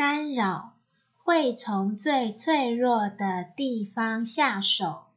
干扰会从最脆弱的地方下手。